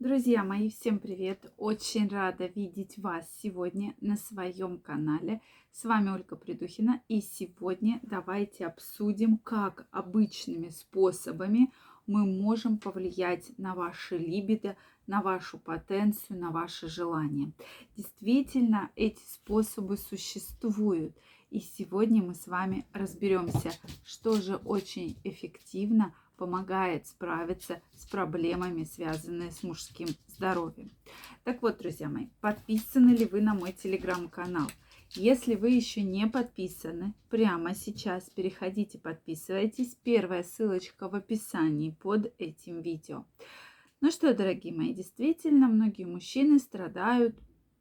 Друзья мои, всем привет! Очень рада видеть вас сегодня на своем канале. С вами Ольга Придухина. И сегодня давайте обсудим, как обычными способами мы можем повлиять на ваше либидо, на вашу потенцию, на ваши желания. Действительно, эти способы существуют. И сегодня мы с вами разберемся, что же очень эффективно помогает справиться с проблемами, связанными с мужским здоровьем. Так вот, друзья мои, подписаны ли вы на мой телеграм-канал? Если вы еще не подписаны, прямо сейчас переходите, подписывайтесь. Первая ссылочка в описании под этим видео. Ну что, дорогие мои, действительно, многие мужчины страдают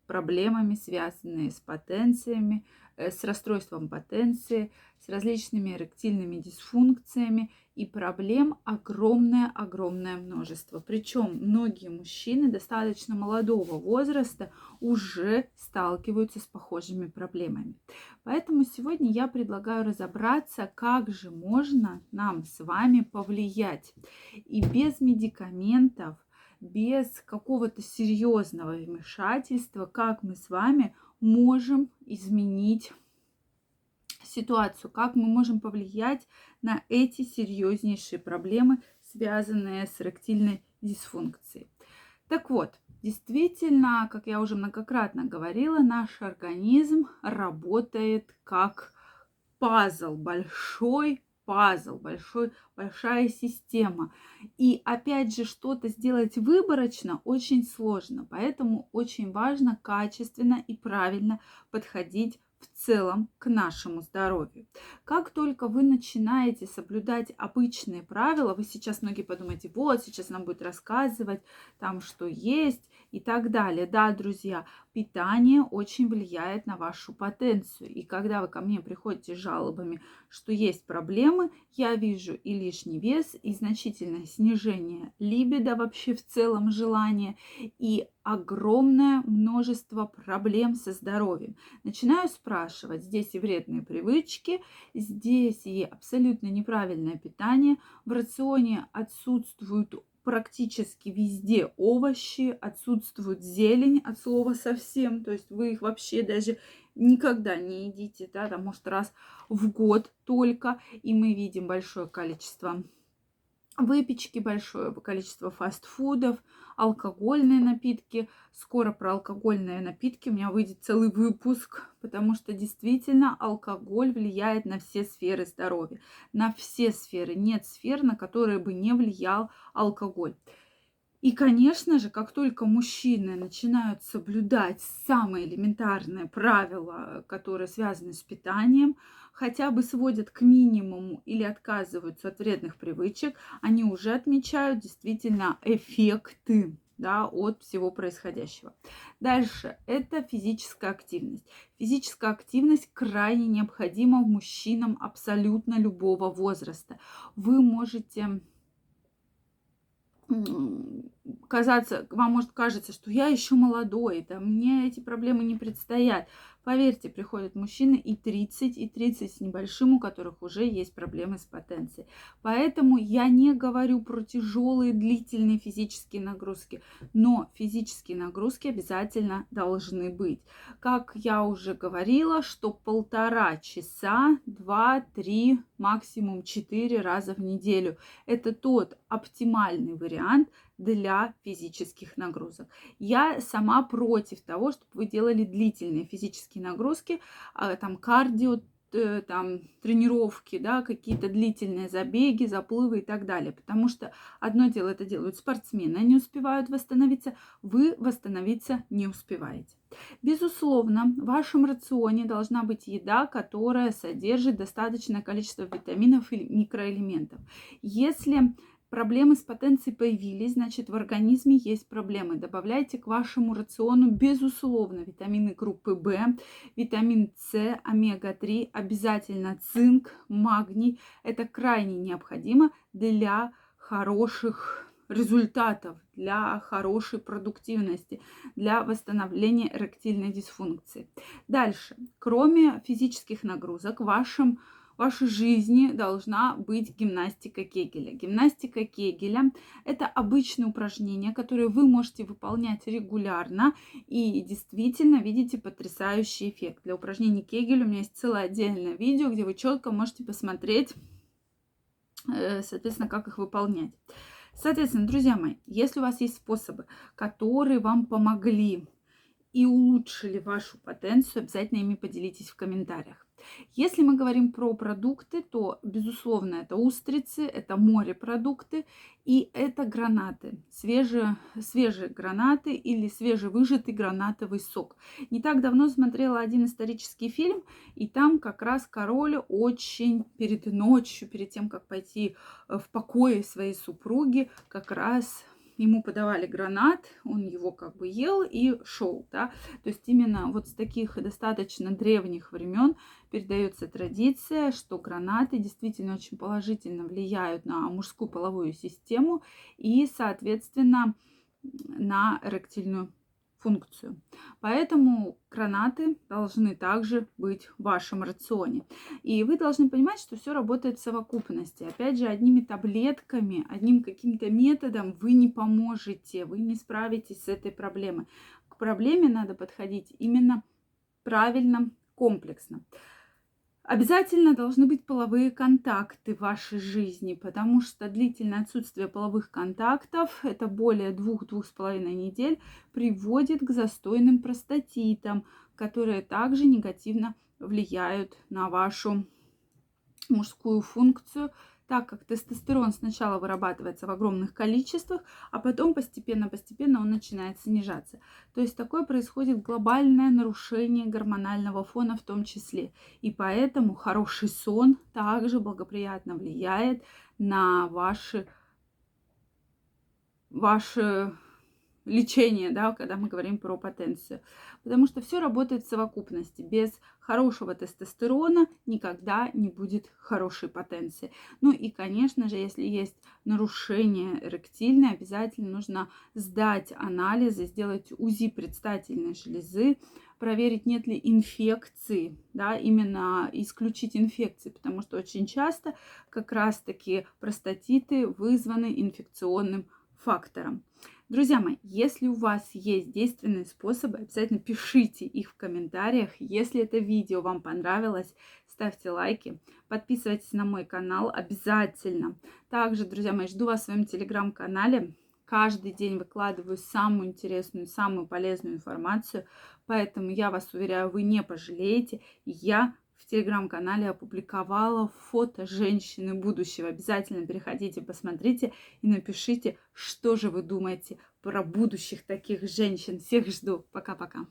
проблемами, связанными с потенциями, Э, с расстройством потенции, с различными эректильными дисфункциями и проблем огромное-огромное множество. Причем многие мужчины достаточно молодого возраста уже сталкиваются с похожими проблемами. Поэтому сегодня я предлагаю разобраться, как же можно нам с вами повлиять и без медикаментов, без какого-то серьезного вмешательства, как мы с вами можем изменить ситуацию, как мы можем повлиять на эти серьезнейшие проблемы, связанные с эректильной дисфункцией. Так вот, действительно, как я уже многократно говорила, наш организм работает как пазл, большой пазл, большой, большая система. И опять же, что-то сделать выборочно очень сложно. Поэтому очень важно качественно и правильно подходить в целом к нашему здоровью. Как только вы начинаете соблюдать обычные правила, вы сейчас многие подумаете, вот сейчас нам будет рассказывать там, что есть и так далее. Да, друзья, питание очень влияет на вашу потенцию. И когда вы ко мне приходите с жалобами, что есть проблемы, я вижу и лишний вес, и значительное снижение либидо вообще в целом желания, и огромное множество проблем со здоровьем. Начинаю спрашивать, здесь и вредные привычки, здесь и абсолютно неправильное питание, в рационе отсутствуют практически везде овощи, отсутствует зелень от слова совсем, то есть вы их вообще даже никогда не едите, да, там, может, раз в год только, и мы видим большое количество выпечки, большое количество фастфудов, алкогольные напитки. Скоро про алкогольные напитки у меня выйдет целый выпуск, потому что действительно алкоголь влияет на все сферы здоровья, на все сферы. Нет сфер, на которые бы не влиял алкоголь. И, конечно же, как только мужчины начинают соблюдать самые элементарные правила, которые связаны с питанием, хотя бы сводят к минимуму или отказываются от вредных привычек, они уже отмечают действительно эффекты да, от всего происходящего. Дальше это физическая активность. Физическая активность крайне необходима мужчинам абсолютно любого возраста. Вы можете казаться, вам может кажется, что я еще молодой, да, мне эти проблемы не предстоят. Поверьте, приходят мужчины и 30, и 30 с небольшим, у которых уже есть проблемы с потенцией. Поэтому я не говорю про тяжелые длительные физические нагрузки, но физические нагрузки обязательно должны быть. Как я уже говорила, что полтора часа, два, три, максимум четыре раза в неделю. Это тот оптимальный вариант для физических нагрузок. Я сама против того, чтобы вы делали длительные физические нагрузки, а, там кардио, э, там тренировки, да, какие-то длительные забеги, заплывы и так далее. Потому что одно дело это делают спортсмены, они успевают восстановиться, вы восстановиться не успеваете. Безусловно, в вашем рационе должна быть еда, которая содержит достаточное количество витаминов и микроэлементов. Если проблемы с потенцией появились, значит в организме есть проблемы. Добавляйте к вашему рациону, безусловно, витамины группы В, витамин С, омега-3, обязательно цинк, магний. Это крайне необходимо для хороших результатов, для хорошей продуктивности, для восстановления эректильной дисфункции. Дальше, кроме физических нагрузок, вашим в вашей жизни должна быть гимнастика Кегеля. Гимнастика Кегеля – это обычные упражнения, которые вы можете выполнять регулярно и действительно видите потрясающий эффект. Для упражнений Кегеля у меня есть целое отдельное видео, где вы четко можете посмотреть, э, соответственно, как их выполнять. Соответственно, друзья мои, если у вас есть способы, которые вам помогли и улучшили вашу потенцию, обязательно ими поделитесь в комментариях. Если мы говорим про продукты, то, безусловно, это устрицы, это морепродукты и это гранаты, свежие, свежие гранаты или свежевыжатый гранатовый сок. Не так давно смотрела один исторический фильм, и там как раз король очень перед ночью, перед тем, как пойти в покое своей супруги, как раз ему подавали гранат, он его как бы ел и шел, да. То есть именно вот с таких достаточно древних времен передается традиция, что гранаты действительно очень положительно влияют на мужскую половую систему и, соответственно, на эректильную функцию. Поэтому гранаты должны также быть в вашем рационе. И вы должны понимать, что все работает в совокупности. Опять же, одними таблетками, одним каким-то методом вы не поможете, вы не справитесь с этой проблемой. К проблеме надо подходить именно правильно, комплексно. Обязательно должны быть половые контакты в вашей жизни, потому что длительное отсутствие половых контактов, это более двух-двух с половиной недель, приводит к застойным простатитам, которые также негативно влияют на вашу мужскую функцию, так как тестостерон сначала вырабатывается в огромных количествах, а потом постепенно-постепенно он начинает снижаться. То есть такое происходит глобальное нарушение гормонального фона в том числе. И поэтому хороший сон также благоприятно влияет на ваши, ваши лечение, да, когда мы говорим про потенцию. Потому что все работает в совокупности. Без хорошего тестостерона никогда не будет хорошей потенции. Ну и, конечно же, если есть нарушение эректильное, обязательно нужно сдать анализы, сделать УЗИ предстательной железы, проверить, нет ли инфекции, да, именно исключить инфекции, потому что очень часто как раз-таки простатиты вызваны инфекционным фактором. Друзья мои, если у вас есть действенные способы, обязательно пишите их в комментариях. Если это видео вам понравилось, ставьте лайки, подписывайтесь на мой канал обязательно. Также, друзья мои, жду вас в своем телеграм-канале. Каждый день выкладываю самую интересную, самую полезную информацию, поэтому я вас уверяю, вы не пожалеете. Я в телеграм-канале опубликовала фото женщины будущего. Обязательно переходите, посмотрите и напишите, что же вы думаете про будущих таких женщин. Всех жду. Пока-пока.